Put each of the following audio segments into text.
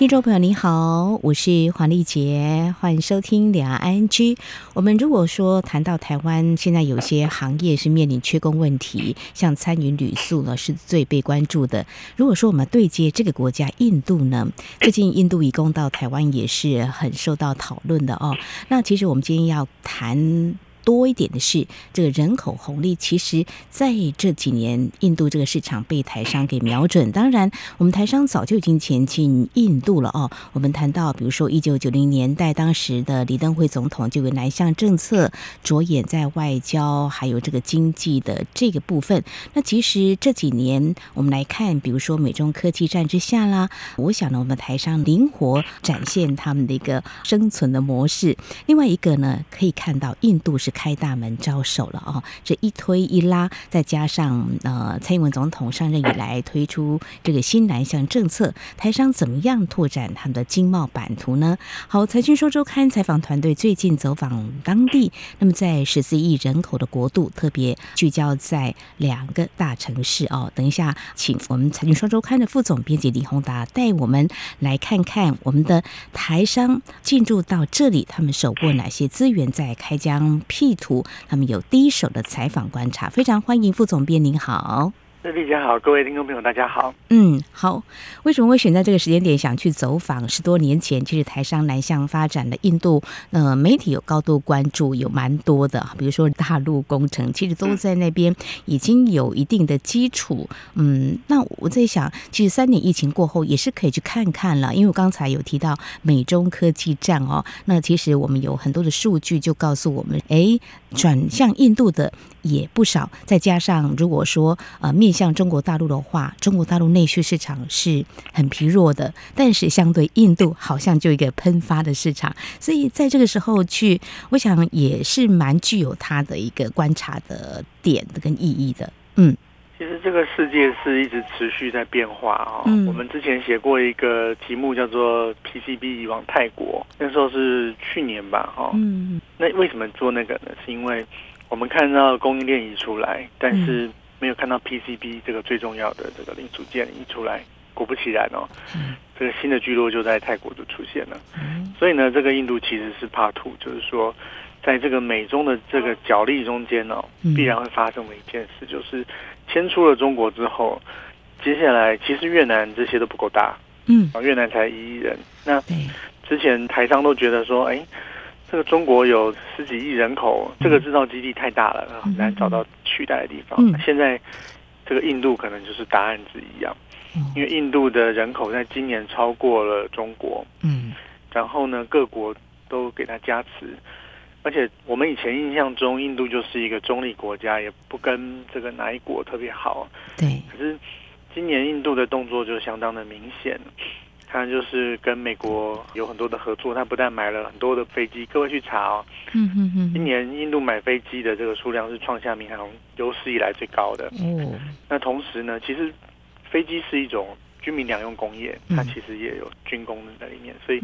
听众朋友你好，我是黄丽杰，欢迎收听两岸 ING。我们如果说谈到台湾，现在有些行业是面临缺工问题，像餐饮、旅宿呢，是最被关注的。如果说我们对接这个国家印度呢，最近印度移工到台湾也是很受到讨论的哦。那其实我们今天要谈。多一点的是这个人口红利，其实在这几年，印度这个市场被台商给瞄准。当然，我们台商早就已经前进印度了哦。我们谈到，比如说一九九零年代，当时的李登辉总统就有南向政策，着眼在外交还有这个经济的这个部分。那其实这几年我们来看，比如说美中科技战之下啦，我想呢，我们台商灵活展现他们的一个生存的模式。另外一个呢，可以看到印度是。开大门招手了哦，这一推一拉，再加上呃，蔡英文总统上任以来推出这个新南向政策，台商怎么样拓展他们的经贸版图呢？好，财讯说周刊采访团队最近走访当地，那么在十四亿人口的国度，特别聚焦在两个大城市哦。等一下，请我们财讯说周刊的副总编辑李宏达带我们来看看我们的台商进驻到这里，他们手握哪些资源在开疆地图，他们有第一手的采访观察，非常欢迎副总编，您好。丽姐好，各位听众朋友，大家好。嗯，好。为什么会选在这个时间点想去走访？十多年前，其实台商南向发展的印度，呃，媒体有高度关注，有蛮多的，比如说大陆工程，其实都在那边已经有一定的基础。嗯，那我在想，其实三年疫情过后，也是可以去看看了。因为我刚才有提到美中科技战哦，那其实我们有很多的数据就告诉我们，哎，转向印度的也不少。再加上如果说呃面像中国大陆的话，中国大陆内需市场是很疲弱的，但是相对印度好像就一个喷发的市场，所以在这个时候去，我想也是蛮具有它的一个观察的点的跟意义的。嗯，其实这个世界是一直持续在变化啊、哦。嗯，我们之前写过一个题目叫做 PCB 移往泰国，那时候是去年吧？哈，嗯，那为什么做那个呢？是因为我们看到供应链移出来，但是、嗯。没有看到 PCB 这个最重要的这个零组件一出来，果不其然哦，嗯、这个新的聚落就在泰国就出现了。嗯、所以呢，这个印度其实是 Part Two，就是说，在这个美中的这个角力中间呢、哦，必然会发生的一件事，就是迁出了中国之后，接下来其实越南这些都不够大，嗯，越南才一亿人，那之前台商都觉得说，哎。这个中国有十几亿人口，这个制造基地太大了，很难找到取代的地方。嗯、现在这个印度可能就是答案之一啊，因为印度的人口在今年超过了中国，嗯，然后呢，各国都给它加持，而且我们以前印象中印度就是一个中立国家，也不跟这个哪一国特别好，对。可是今年印度的动作就相当的明显。他就是跟美国有很多的合作，他不但买了很多的飞机，各位去查哦，嗯嗯嗯，今年印度买飞机的这个数量是创下民航有史以来最高的。哦，那同时呢，其实飞机是一种军民两用工业，它其实也有军工在里面，所以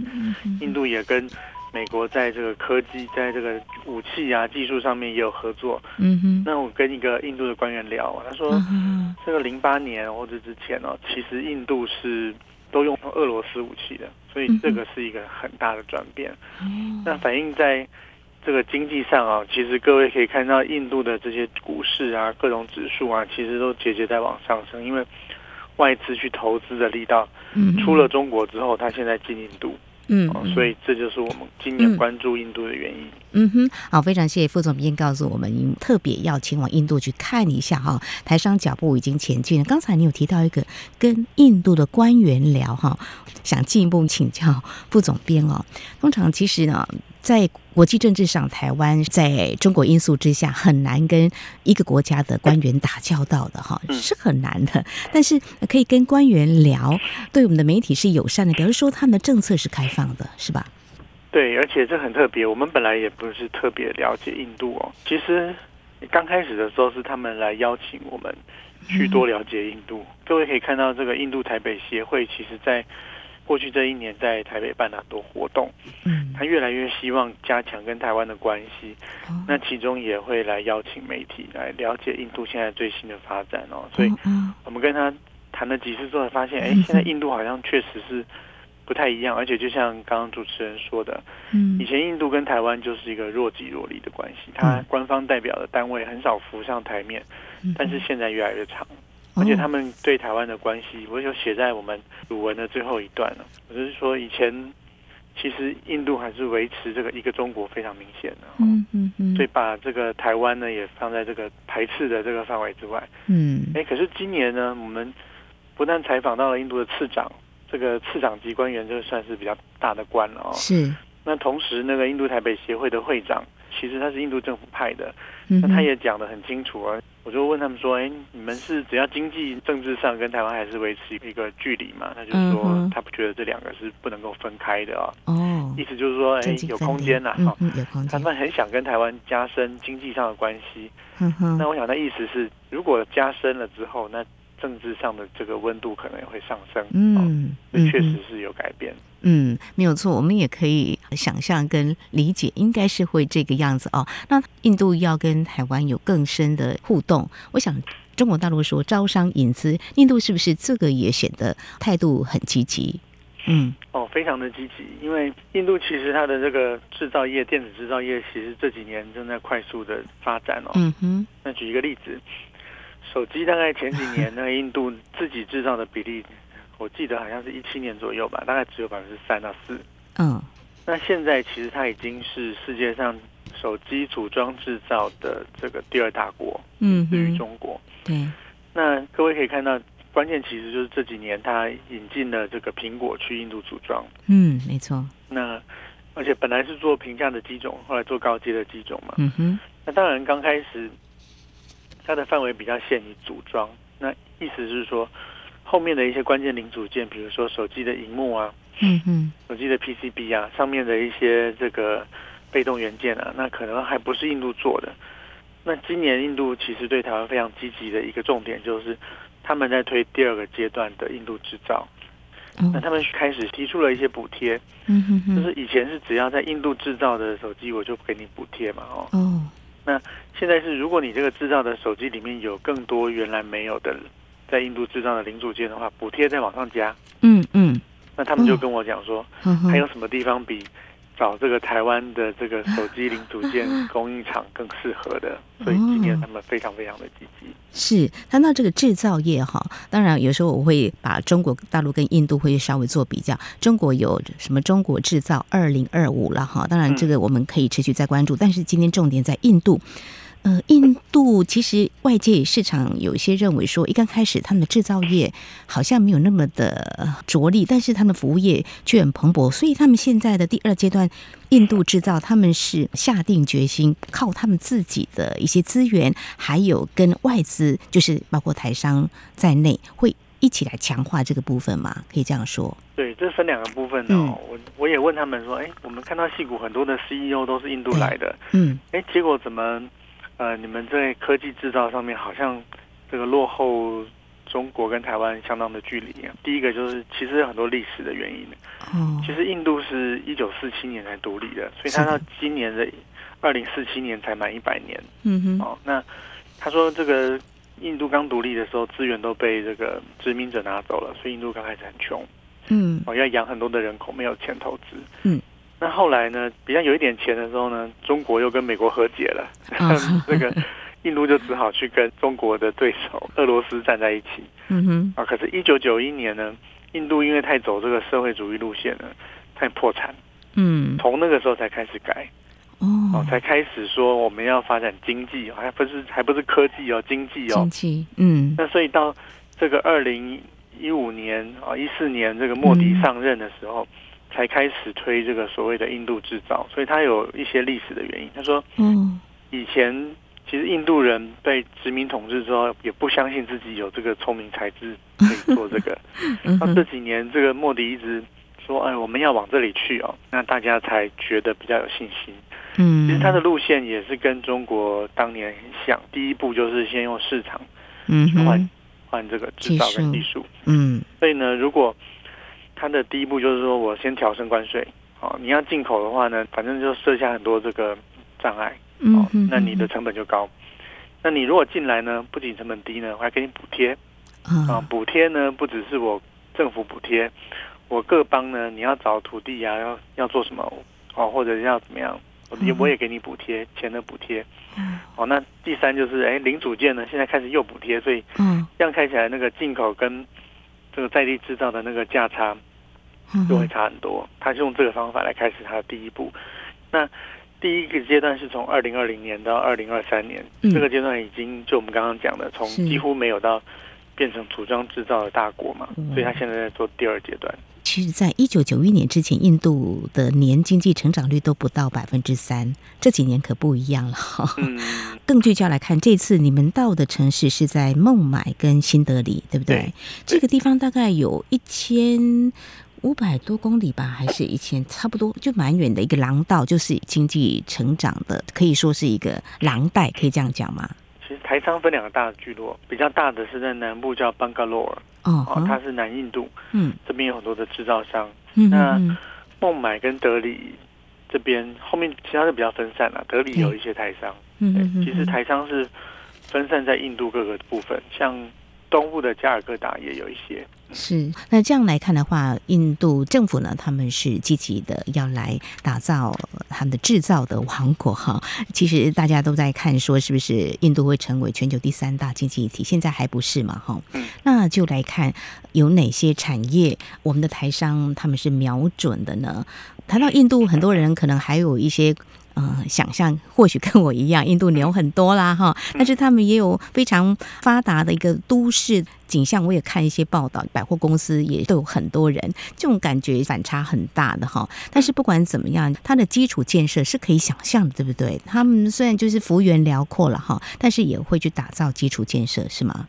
印度也跟美国在这个科技、在这个武器啊技术上面也有合作。嗯哼，那我跟一个印度的官员聊，他说，这个零八年或者之前哦，其实印度是。都用俄罗斯武器的，所以这个是一个很大的转变。嗯、那反映在这个经济上啊，其实各位可以看到，印度的这些股市啊，各种指数啊，其实都节节在往上升，因为外资去投资的力道，嗯，出了中国之后，它现在进印度。嗯，所以这就是我们今年关注印度的原因。嗯，嗯哼，好，非常谢谢副总编告诉我们，特别要前往印度去看一下哈。台商脚步已经前进了。刚才你有提到一个跟印度的官员聊哈，想进一步请教副总编哦。通常其实呢。在国际政治上，台湾在中国因素之下很难跟一个国家的官员打交道的哈，是很难的。但是可以跟官员聊，对我们的媒体是友善的，比如说他们的政策是开放的，是吧？对，而且这很特别。我们本来也不是特别了解印度哦。其实刚开始的时候是他们来邀请我们去多了解印度。各位可以看到，这个印度台北协会其实在过去这一年在台北办了很多活动，嗯，他越来越希望加强跟台湾的关系，嗯，那其中也会来邀请媒体来了解印度现在最新的发展哦。所以，我们跟他谈了几次之后，发现，哎，现在印度好像确实是不太一样，而且就像刚刚主持人说的，嗯，以前印度跟台湾就是一个若即若离的关系，它官方代表的单位很少浮上台面，但是现在越来越长。而且他们对台湾的关系，我就写在我们鲁文的最后一段了。我就是说，以前其实印度还是维持这个一个中国非常明显的，嗯嗯嗯，所以把这个台湾呢也放在这个排斥的这个范围之外。嗯，哎，可是今年呢，我们不但采访到了印度的次长，这个次长级官员就算是比较大的官了哦。是。那同时，那个印度台北协会的会长，其实他是印度政府派的，那他也讲得很清楚啊。我就问他们说：“哎，你们是只要经济、政治上跟台湾还是维持一个距离嘛？”他就说他不觉得这两个是不能够分开的啊。哦，意思就是说，哎，有空间呐，哈，有空间。他们很想跟台湾加深经济上的关系。那我想，那意思是，如果加深了之后，那政治上的这个温度可能也会上升。嗯，这确实是有改变。嗯，没有错，我们也可以想象跟理解，应该是会这个样子哦。那印度要跟台湾有更深的互动，我想中国大陆说招商引资，印度是不是这个也显得态度很积极？嗯，哦，非常的积极，因为印度其实它的这个制造业、电子制造业，其实这几年正在快速的发展哦。嗯哼，那举一个例子，手机大概前几年呢，印度自己制造的比例。我记得好像是一七年左右吧，大概只有百分之三到四。嗯，那现在其实它已经是世界上手机组装制造的这个第二大国。嗯，对于中国。对。那各位可以看到，关键其实就是这几年它引进了这个苹果去印度组装。嗯，没错。那而且本来是做平价的机种，后来做高阶的机种嘛。嗯哼。那当然刚开始它的范围比较限于组装，那意思是说。后面的一些关键零组件，比如说手机的荧幕啊，嗯嗯，手机的 PCB 啊，上面的一些这个被动元件啊，那可能还不是印度做的。那今年印度其实对台湾非常积极的一个重点，就是他们在推第二个阶段的印度制造。那他们开始提出了一些补贴，嗯哼哼，就是以前是只要在印度制造的手机，我就给你补贴嘛，哦，哦，那现在是如果你这个制造的手机里面有更多原来没有的。在印度制造的零组件的话，补贴再往上加。嗯嗯，那他们就跟我讲说，嗯、还有什么地方比找这个台湾的这个手机零组件 供应厂更适合的？所以今年他们非常非常的积极。是谈到这个制造业哈，当然有时候我会把中国大陆跟印度会稍微做比较。中国有什么中国制造二零二五了哈？当然这个我们可以持续再关注，但是今天重点在印度。呃，印度其实外界市场有一些认为说，一刚开始他们的制造业好像没有那么的着力，但是他们服务业却很蓬勃，所以他们现在的第二阶段印度制造，他们是下定决心靠他们自己的一些资源，还有跟外资，就是包括台商在内，会一起来强化这个部分嘛？可以这样说？对，这分两个部分哦。嗯、我我也问他们说，哎，我们看到戏股很多的 CEO 都是印度来的，嗯，哎，结果怎么？呃，你们在科技制造上面好像这个落后中国跟台湾相当的距离啊。第一个就是其实有很多历史的原因。嗯，其实印度是一九四七年才独立的，所以他到今年的二零四七年才满一百年。嗯哼。哦，那他说这个印度刚独立的时候，资源都被这个殖民者拿走了，所以印度刚开始很穷。嗯。哦，要养很多的人口，没有钱投资。嗯。那后来呢，比较有一点钱的时候呢，中国又跟美国和解了，这个印度就只好去跟中国的对手 俄罗斯站在一起。嗯哼。啊，可是，一九九一年呢，印度因为太走这个社会主义路线了，太破产。嗯。从那个时候才开始改。哦。才开始说我们要发展经济，还不是还不是科技哦，经济哦。经济。嗯。那所以到这个二零一五年啊，一四年这个莫迪上任的时候。嗯才开始推这个所谓的印度制造，所以它有一些历史的原因。他说，嗯，以前其实印度人被殖民统治之后，也不相信自己有这个聪明才智可以做这个。那这几年，这个莫迪一直说，哎，我们要往这里去哦，那大家才觉得比较有信心。嗯，其实他的路线也是跟中国当年很像，第一步就是先用市场，嗯，换换这个制造跟技术。嗯，所以呢，如果它的第一步就是说我先调升关税，哦，你要进口的话呢，反正就设下很多这个障碍，哦，那你的成本就高。那你如果进来呢，不仅成本低呢，我还给你补贴，啊，补贴呢不只是我政府补贴，我各邦呢，你要找土地呀，要要做什么，哦，或者要怎么样，我也我也给你补贴，钱的补贴。哦，那第三就是，哎，零组件呢，现在开始又补贴，所以，嗯，这样看起来那个进口跟这个在地制造的那个价差就会差很多。他是用这个方法来开始他的第一步。那第一个阶段是从二零二零年到二零二三年，嗯，这个阶段已经就我们刚刚讲的，从几乎没有到变成组装制造的大国嘛，所以他现在在做第二阶段。其实，在一九九一年之前，印度的年经济成长率都不到百分之三。这几年可不一样了。更聚焦来看，这次你们到的城市是在孟买跟新德里，对不对？对。这个地方大概有一千五百多公里吧，还是一千？差不多就蛮远的一个廊道，就是经济成长的，可以说是一个廊带，可以这样讲吗？其实台商分两个大的聚落，比较大的是在南部叫班加罗尔。哦，它是南印度，嗯，这边有很多的制造商。嗯，那孟买跟德里这边后面其他的比较分散了，德里有一些台商。嗯，其实台商是分散在印度各个部分，像。东部的加尔各答也有一些，是。那这样来看的话，印度政府呢，他们是积极的要来打造他们的制造的王国哈。其实大家都在看说，是不是印度会成为全球第三大经济体？现在还不是嘛哈。嗯。那就来看有哪些产业，我们的台商他们是瞄准的呢？谈到印度，很多人可能还有一些。嗯，想象或许 跟我一样，印度牛很多啦哈，但是他们也有非常发达的一个都市景象。我也看一些报道，百货公司也都有很多人，这种感觉反差很大的哈。但是不管怎么样，它的基础建设是可以想象的，对不对？他们虽然就是幅员辽阔了哈，但是也会去打造基础建设，是吗？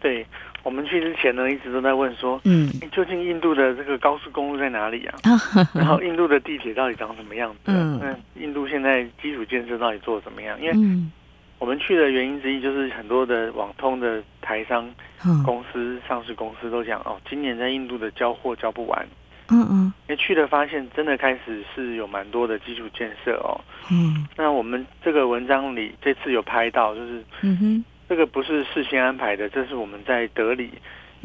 对。我们去之前呢，一直都在问说，嗯，究竟印度的这个高速公路在哪里啊？然后印度的地铁到底长什么样子？嗯，那印度现在基础建设到底做得怎么样？因为我们去的原因之一就是很多的网通的台商公司、上市公司都讲哦，今年在印度的交货交不完。嗯嗯，因为去了发现真的开始是有蛮多的基础建设哦。嗯，那我们这个文章里这次有拍到，就是嗯哼。这个不是事先安排的，这是我们在德里，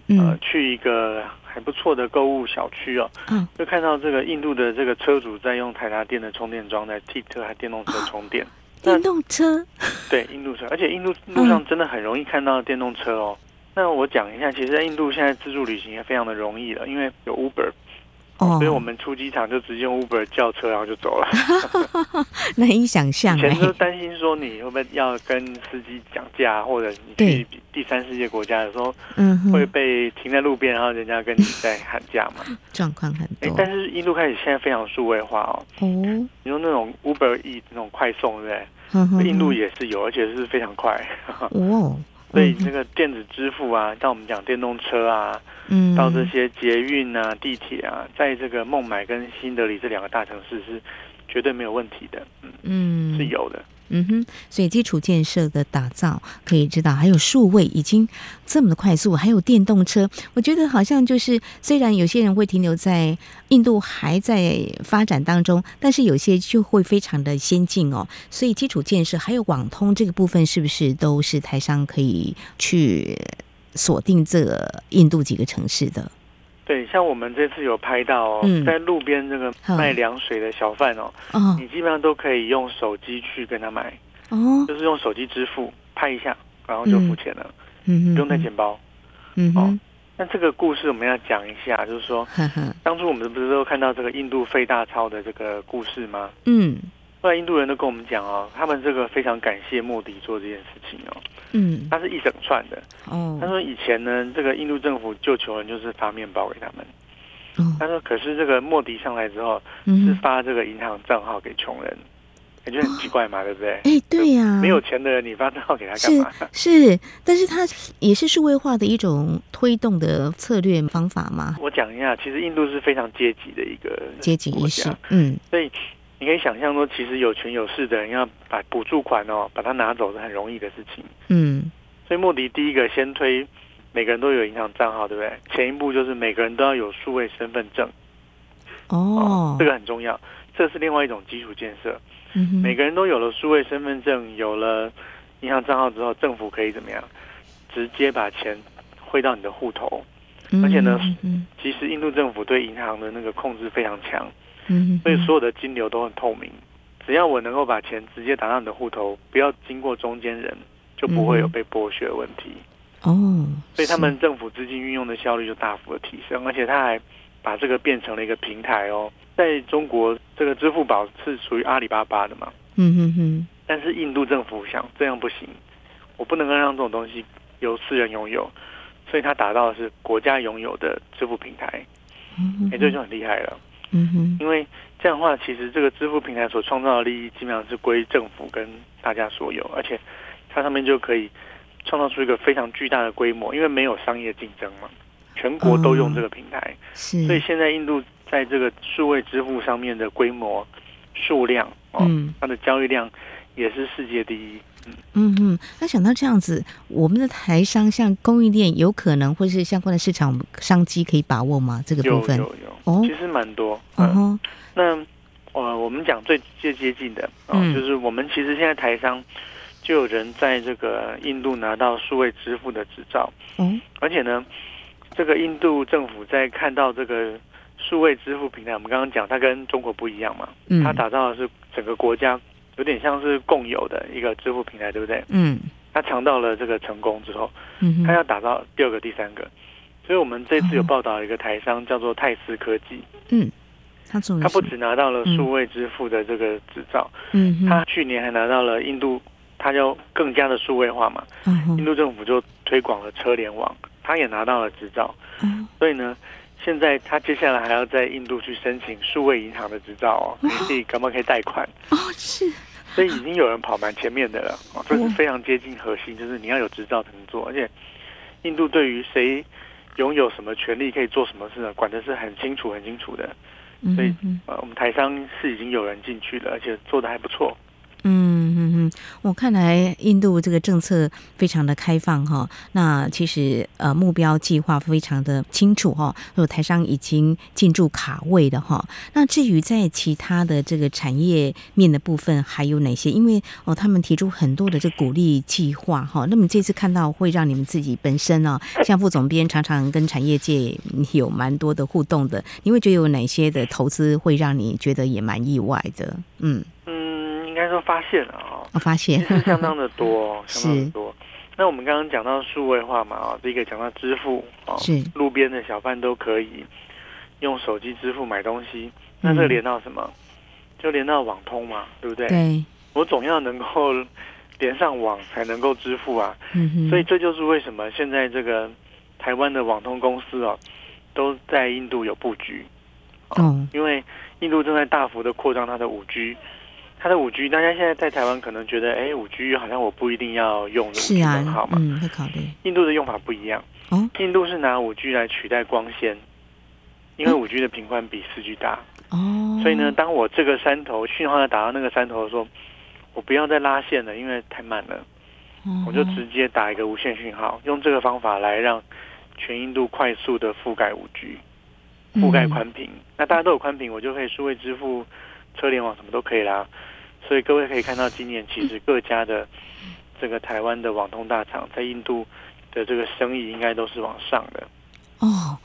呃，去一个还不错的购物小区哦，嗯，就看到这个印度的这个车主在用台达电的充电桩在替这台电动车充电。电动车？对，印度车，而且印度路上真的很容易看到电动车哦。那我讲一下，其实，在印度现在自助旅行也非常的容易了，因为有 Uber。哦，所以我们出机场就直接用 Uber 叫车，然后就走了。难以想象，以前都担心说你会不会要跟司机讲价，或者你去第三世界国家的时候，嗯，会被停在路边，然后人家跟你在喊价嘛？状况很多。但是印度开始现在非常数位化哦。哦。你说那种 Uber E 那种快送，对不对？印度也是有，而且是非常快。哦。所以这个电子支付啊，像我们讲电动车啊，嗯，到这些捷运啊、地铁啊，在这个孟买跟新德里这两个大城市是绝对没有问题的，嗯，嗯，是有的。嗯哼，所以基础建设的打造可以知道，还有数位已经这么的快速，还有电动车，我觉得好像就是虽然有些人会停留在印度还在发展当中，但是有些就会非常的先进哦。所以基础建设还有网通这个部分，是不是都是台商可以去锁定这印度几个城市的？对，像我们这次有拍到哦，嗯、在路边这个卖凉水的小贩哦，哦，你基本上都可以用手机去跟他买，哦，就是用手机支付，拍一下，然后就付钱了，嗯，不用带钱包，嗯，哦，那这个故事我们要讲一下，就是说，当初我们不是都看到这个印度废大钞的这个故事吗？嗯。后来印度人都跟我们讲哦，他们这个非常感谢莫迪做这件事情哦。嗯，他是一整串的。哦，他说以前呢，这个印度政府救穷人就是发面包给他们。哦，他说可是这个莫迪上来之后，是发这个银行账号给穷人，感觉很奇怪嘛，对不对？哎，对呀，没有钱的人你发账号给他干嘛？是，是，但是他也是数位化的一种推动的策略方法嘛？我讲一下，其实印度是非常阶级的一个阶级意识。嗯，所以。你可以想象说，其实有权有势的人要把补助款哦，把它拿走是很容易的事情。嗯，所以莫迪第一个先推每个人都有银行账号，对不对？前一步就是每个人都要有数位身份证。哦，这个很重要，这是另外一种基础建设。嗯，每个人都有了数位身份证，有了银行账号之后，政府可以怎么样？直接把钱汇到你的户头。而且呢，其实印度政府对银行的那个控制非常强。嗯，所以所有的金流都很透明。只要我能够把钱直接打到你的户头，不要经过中间人，就不会有被剥削的问题。哦，所以他们政府资金运用的效率就大幅的提升，而且他还。把这个变成了一个平台哦，在中国，这个支付宝是属于阿里巴巴的嘛？嗯哼哼。但是印度政府想这样不行，我不能够让这种东西由私人拥有，所以他打造的是国家拥有的支付平台。嗯，哎，这就很厉害了。嗯哼。因为这样的话，其实这个支付平台所创造的利益基本上是归政府跟大家所有，而且它上面就可以创造出一个非常巨大的规模，因为没有商业竞争嘛。全国都用这个平台，嗯、是，所以现在印度在这个数位支付上面的规模、数量，哦、嗯，它的交易量也是世界第一。嗯嗯嗯，那想到这样子，我们的台商像供应链有可能或是相关的市场商机可以把握吗？这个部分有有有，哦，其实蛮多。嗯哼，那呃，我们讲最最接近的，哦、嗯，就是我们其实现在台商就有人在这个印度拿到数位支付的执照，嗯，而且呢。这个印度政府在看到这个数位支付平台，我们刚刚讲它跟中国不一样嘛，嗯，它打造的是整个国家有点像是共有的一个支付平台，对不对？嗯，他尝到了这个成功之后，嗯，他要打造第二个、第三个，所以我们这次有报道一个台商叫做泰斯科技，嗯，他他不只拿到了数位支付的这个执照，嗯，他去年还拿到了印度，他就更加的数位化嘛，嗯，印度政府就推广了车联网。他也拿到了执照，嗯，所以呢，现在他接下来还要在印度去申请数位银行的执照哦，你自己可不可以贷款？哦，是，所以已经有人跑蛮前面的了，哦，这是非常接近核心，就是你要有执照才能做，而且印度对于谁拥有什么权利可以做什么事呢，管的是很清楚很清楚的，所以呃，我们台商是已经有人进去了，而且做的还不错。嗯嗯嗯，我看来印度这个政策非常的开放哈，那其实呃目标计划非常的清楚哈，有台商已经进驻卡位的哈。那至于在其他的这个产业面的部分还有哪些？因为哦他们提出很多的这鼓励计划哈，那么这次看到会让你们自己本身呢，像副总编常常跟产业界有蛮多的互动的，你会觉得有哪些的投资会让你觉得也蛮意外的？嗯。应该说发现了哦，我发现是相当的多，相当的多。那我们刚刚讲到数位化嘛啊，第一个讲到支付哦，是路边的小贩都可以用手机支付买东西。那这个连到什么？就连到网通嘛，对不对？对。我总要能够连上网才能够支付啊。所以这就是为什么现在这个台湾的网通公司哦，都在印度有布局。哦。因为印度正在大幅的扩张它的五 G。它的五 G，大家现在在台湾可能觉得，哎，五 G 好像我不一定要用五 G 很好嘛。嗯，会考虑。印度的用法不一样。哦。印度是拿五 G 来取代光纤，因为五 G 的频宽比四 G 大。哦。所以呢，当我这个山头讯号要打到那个山头的时候，我不要再拉线了，因为太慢了。哦。我就直接打一个无线讯号，用这个方法来让全印度快速的覆盖五 G，覆盖宽频。嗯。那大家都有宽频，我就可以数位支付。车联网什么都可以啦，所以各位可以看到，今年其实各家的这个台湾的网通大厂在印度的这个生意应该都是往上的。哦，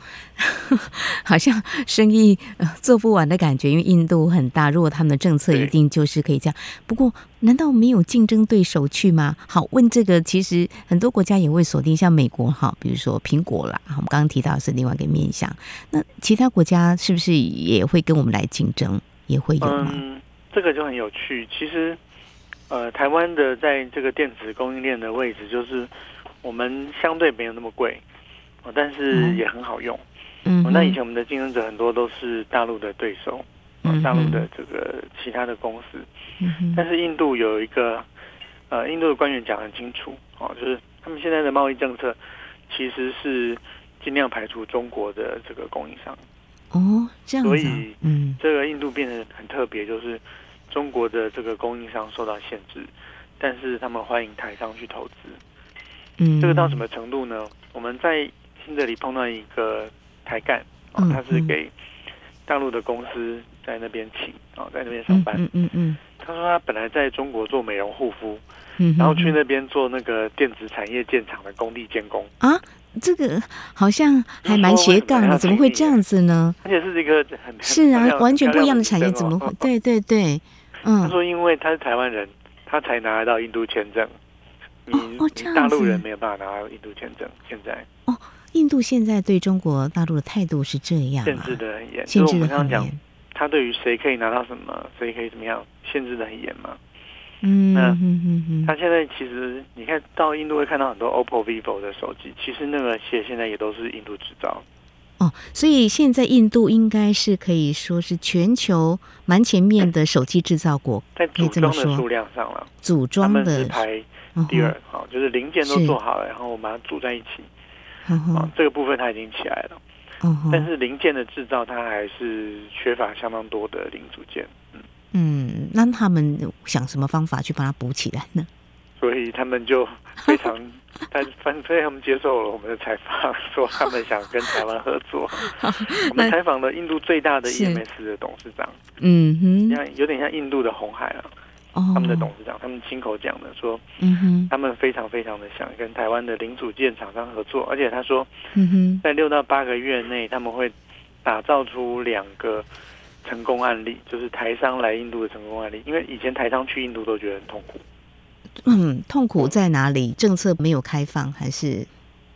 好像生意做不完的感觉，因为印度很大，如果他们的政策一定就是可以这样。不过，难道没有竞争对手去吗？好，问这个，其实很多国家也会锁定，像美国哈，比如说苹果啦，我们刚刚提到的是另外一个面向。那其他国家是不是也会跟我们来竞争？也会有吗？嗯，这个就很有趣。其实，呃，台湾的在这个电子供应链的位置，就是我们相对没有那么贵，但是也很好用。嗯，那以前我们的竞争者很多都是大陆的对手，嗯，大陆的这个其他的公司。嗯，但是印度有一个，呃，印度的官员讲很清楚，哦，就是他们现在的贸易政策其实是尽量排除中国的这个供应商。哦，这样子，所以，嗯，这个印度变得很特别，就是中国的这个供应商受到限制，但是他们欢迎台商去投资。嗯，这个到什么程度呢？我们在新德里碰到一个台干，哦，他是给大陆的公司在那边请，哦，在那边上班。嗯嗯嗯。他说他本来在中国做美容护肤，嗯，然后去那边做那个电子产业建厂的工地监工啊。这个好像还蛮斜杠的，怎么会这样子呢？而且是一个很是啊，完全不一样的产业，怎么会？对对对，嗯。他说，因为他是台湾人，他才拿得到印度签证。你大陆人没有办法拿到印度签证。现在哦，印度现在对中国大陆的态度是这样，限制的很严。限制的很严。他对于谁可以拿到什么，谁可以怎么样，限制的很严嘛。嗯，那他现在其实你看到印度会看到很多 OPPO、VIVO 的手机，其实那个些现在也都是印度制造。哦，所以现在印度应该是可以说是全球蛮前面的手机制造国，在组装的数量上了，组装的排第二，好，就是零件都做好了，然后我们把它组在一起，啊，这个部分它已经起来了，但是零件的制造它还是缺乏相当多的零组件，嗯。嗯，那他们想什么方法去把它补起来呢？所以他们就非常，但反正他们接受了我们的采访，说他们想跟台湾合作。我们采访了印度最大的 EMS 的董事长，嗯哼，像有点像印度的红海啊，哦，他们的董事长，他们亲口讲的，说，嗯哼，他们非常非常的想跟台湾的零组件厂商合作，而且他说，嗯哼，在六到八个月内他们会打造出两个。成功案例就是台商来印度的成功案例，因为以前台商去印度都觉得很痛苦。嗯，痛苦在哪里？政策没有开放，还是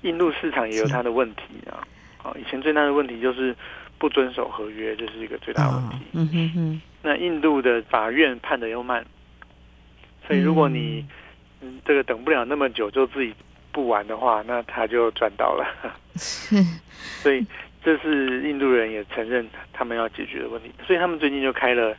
印度市场也有它的问题啊？好，以前最大的问题就是不遵守合约，这是一个最大的问题。嗯哼哼。那印度的法院判的又慢，所以如果你嗯这个等不了那么久就自己不玩的话，那他就赚到了。是，所以。这是印度人也承认他们要解决的问题，所以他们最近就开了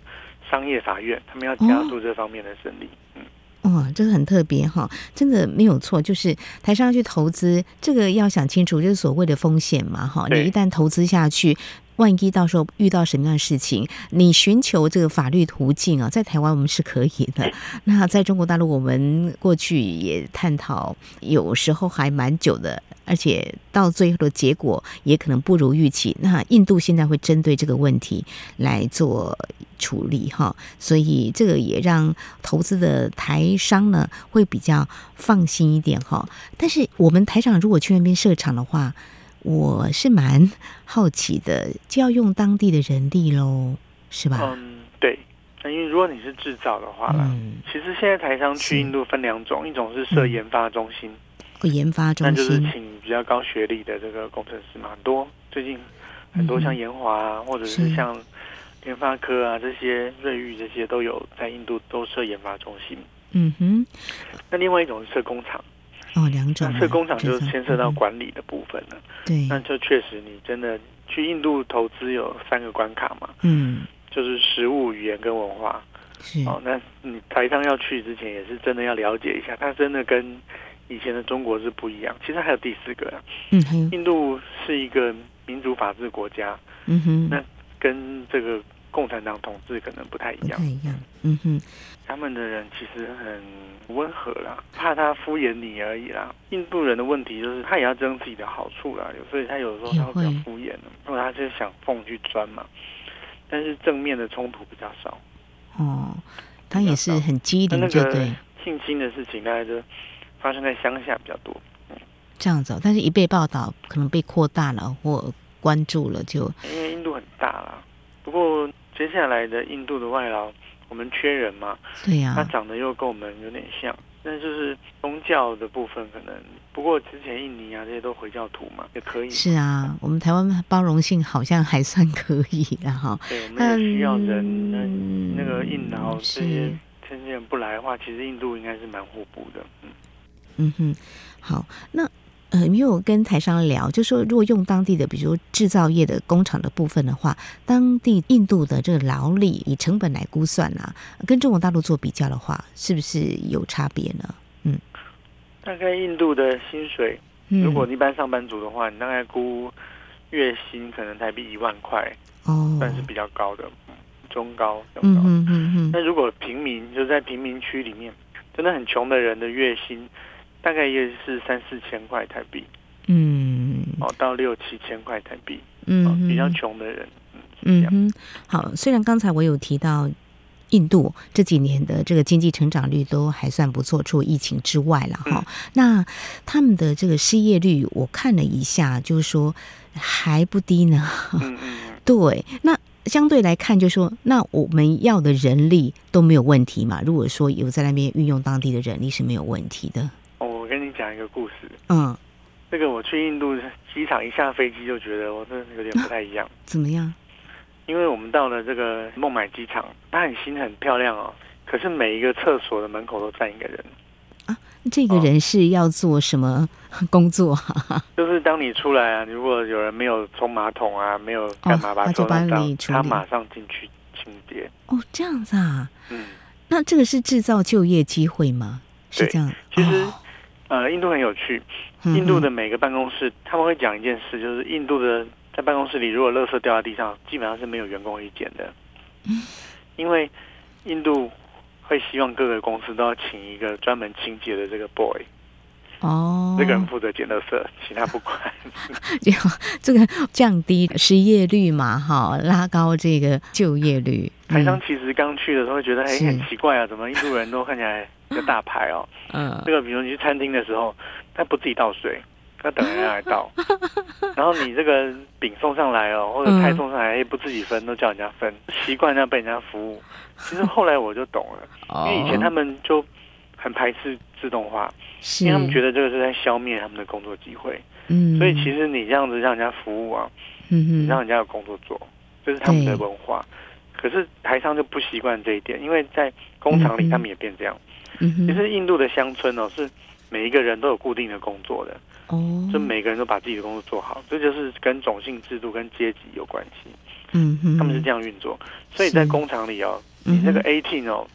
商业法院，他们要加速这方面的胜利。嗯，哦，这个很特别哈，真的没有错，就是台商要去投资，这个要想清楚，就是所谓的风险嘛，哈，你一旦投资下去。万一到时候遇到什么样的事情，你寻求这个法律途径啊，在台湾我们是可以的。那在中国大陆，我们过去也探讨，有时候还蛮久的，而且到最后的结果也可能不如预期。那印度现在会针对这个问题来做处理哈，所以这个也让投资的台商呢会比较放心一点哈。但是我们台长如果去那边设厂的话，我是蛮好奇的，就要用当地的人力喽，是吧？嗯，对。那因为如果你是制造的话，嗯，其实现在台商去印度分两种，一种是设研发中心，嗯，研发中心，那就是请比较高学历的这个工程师嘛，很多。最近很多像研华啊，嗯，或者是像联发科啊这些瑞昱这些都有在印度都设研发中心。嗯哼。那另外一种是设工厂。哦，两种。那这工厂就牵涉到管理的部分了。对，那就确实，你真的去印度投资有三个关卡嘛？嗯，就是食物、语言跟文化。是哦，那你台商要去之前，也是真的要了解一下，它真的跟以前的中国是不一样。其实还有第四个，嗯，印度是一个民主法治国家。嗯哼，那跟这个。共产党统治可能不太一样，不太一样。嗯哼，他们的人其实很温和啦，怕他敷衍你而已啦。印度人的问题就是他也要争自己的好处啦，所以他有时候他会比较敷衍，因为他就想缝去钻嘛。但是正面的冲突比较少。哦，他也是很机灵，就对。性侵的事情大概就发生在乡下比较多。嗯，这样子，但是一被报道，可能被扩大了或关注了，就因为印度很大啦。不过。接下来的印度的外劳，我们缺人嘛？对呀、啊，他长得又跟我们有点像，那就是宗教的部分可能。不过之前印尼啊这些都回教徒嘛，也可以。是啊，我们台湾包容性好像还算可以的哈。对，我们也需要人，嗯、那那个印劳这些这些人不来的话，其实印度应该是蛮互补的。嗯嗯哼，好，那。呃，因为我跟台商聊，就说如果用当地的，比如说制造业的工厂的部分的话，当地印度的这个劳力以成本来估算啊，跟中国大陆做比较的话，是不是有差别呢？嗯，大概印度的薪水，如果一般上班族的话，你大概估月薪可能台币一万块，哦，算是比较高的，中高，中高。嗯嗯嗯嗯。那如果平民，就在贫民区里面，真的很穷的人的月薪。大概也是三四千块台币，嗯，哦，到六七千块台币，嗯，比较穷的人，嗯嗯，好，虽然刚才我有提到。印度这几年的这个经济成长率都还算不错，除疫情之外了哈。嗯、那他们的这个失业率，我看了一下，就是说还不低呢。嗯嗯。对，那相对来看，就是说那我们要的人力都没有问题嘛？如果说有在那边运用当地的人力是没有问题的。一个故事。嗯。这个我去印度机场一下飞机就觉得我真的有点不太一样。啊、怎么样？因为我们到了这个孟买机场，它很新很漂亮哦。可是每一个厕所的门口都站一个人啊。这个人是要做什么工作？哦、就是当你出来啊，如果有人没有冲马桶啊，没有干嘛把他冲脏，他马上进去清洁。哦，这样子啊。嗯。那这个是制造就业机会吗？是这样。其实，哦、呃，印度很有趣。印度的每个办公室，他们会讲一件事，就是印度的。在办公室里，如果垃圾掉在地上，基本上是没有员工会捡的，因为印度会希望各个公司都要请一个专门清洁的这个 boy。哦，这个人负责捡垃圾，其他不管。这个降低失业率嘛，哈，拉高这个就业率。台商其实刚去的时候会觉得，哎，很奇怪啊，怎么印度人都看起来一个大牌哦？嗯，这个比如你去餐厅的时候，他不自己倒水。他等人家来倒，然后你这个饼送上来哦，或者菜送上来，也不自己分，都叫人家分，习惯要被人家服务。其实后来我就懂了，因为以前他们就很排斥自动化，因为他们觉得这个是在消灭他们的工作机会。嗯，所以其实你这样子让人家服务啊，嗯，让人家有工作做，这是他们的文化。可是台商就不习惯这一点，因为在工厂里他们也变这样。嗯，其实印度的乡村哦，是每一个人都有固定的工作的。哦，就每个人都把自己的工作做好，这就是跟种姓制度跟阶级有关系。嗯哼，他们是这样运作，所以在工厂里哦，你那个 A team 哦，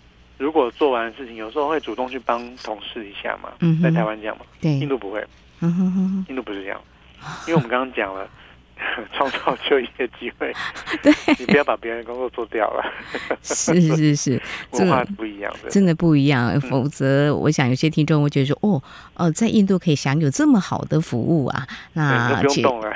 如果做完的事情，有时候会主动去帮同事一下嘛。嗯，在台湾这样嘛？对，印度不会。嗯哼哼，印度不是这样，因为我们刚刚讲了。创造就业机会，对，你不要把别人的工作做掉了。是 是是，文化不一样的，真的不一样。否则，我想有些听众会觉得说，哦，哦，在印度可以享有这么好的服务啊，那不用动了。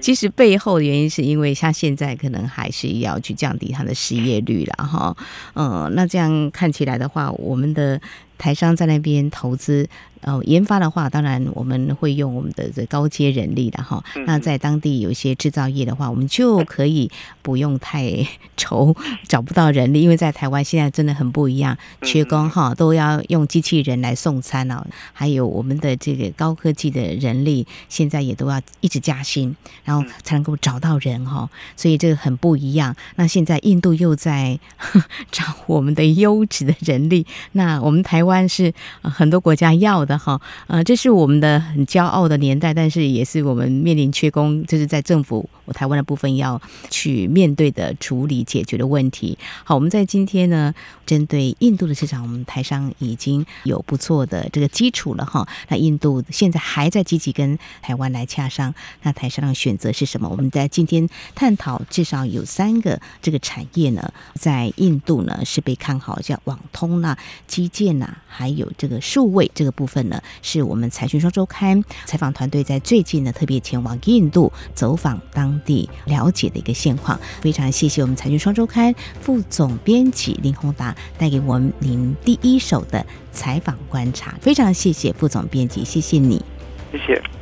其实背后的原因是因为像现在可能还是要去降低它的失业率了哈。嗯，那这样看起来的话，我们的。台商在那边投资，呃，研发的话，当然我们会用我们的这高阶人力的哈。那在当地有一些制造业的话，我们就可以不用太愁找不到人力，因为在台湾现在真的很不一样，缺工哈，都要用机器人来送餐了。还有我们的这个高科技的人力，现在也都要一直加薪，然后才能够找到人哈。所以这个很不一样。那现在印度又在 找我们的优质的人力，那我们台湾。关是很多国家要的哈，呃，这是我们的很骄傲的年代，但是也是我们面临缺工，就是在政府台湾的部分要去面对的处理解决的问题。好，我们在今天呢，针对印度的市场，我们台商已经有不错的这个基础了哈。那印度现在还在积极跟台湾来洽商，那台商的选择是什么？我们在今天探讨，至少有三个这个产业呢，在印度呢是被看好，像网通啦、基建呐。还有这个数位这个部分呢，是我们财讯双周刊采访团队在最近呢特别前往印度走访当地了解的一个现况。非常谢谢我们财讯双周刊副总编辑林宏达带给我们您第一手的采访观察。非常谢谢副总编辑，谢谢你，谢谢。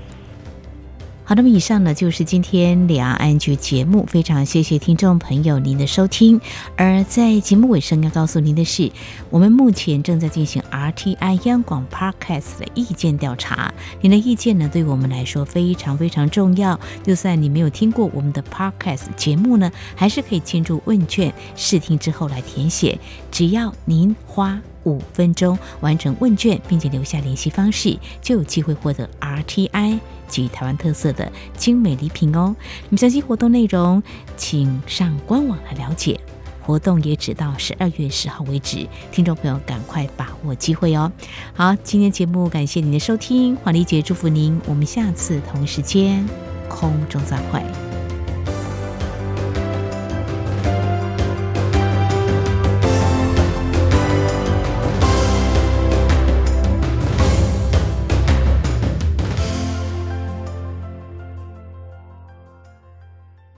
好，那么以上呢就是今天两岸局节目，非常谢谢听众朋友您的收听。而在节目尾声要告诉您的是，我们目前正在进行 RTI 央广 Podcast 的意见调查，您的意见呢对我们来说非常非常重要。就算你没有听过我们的 Podcast 节目呢，还是可以进入问卷试听之后来填写，只要您花五分钟完成问卷，并且留下联系方式，就有机会获得 RTI 及台湾特色的精美礼品哦。那么详细活动内容，请上官网来了解。活动也只到十二月十号为止，听众朋友赶快把握机会哦。好，今天节目感谢您的收听，黄丽姐祝福您，我们下次同一时间空中再会。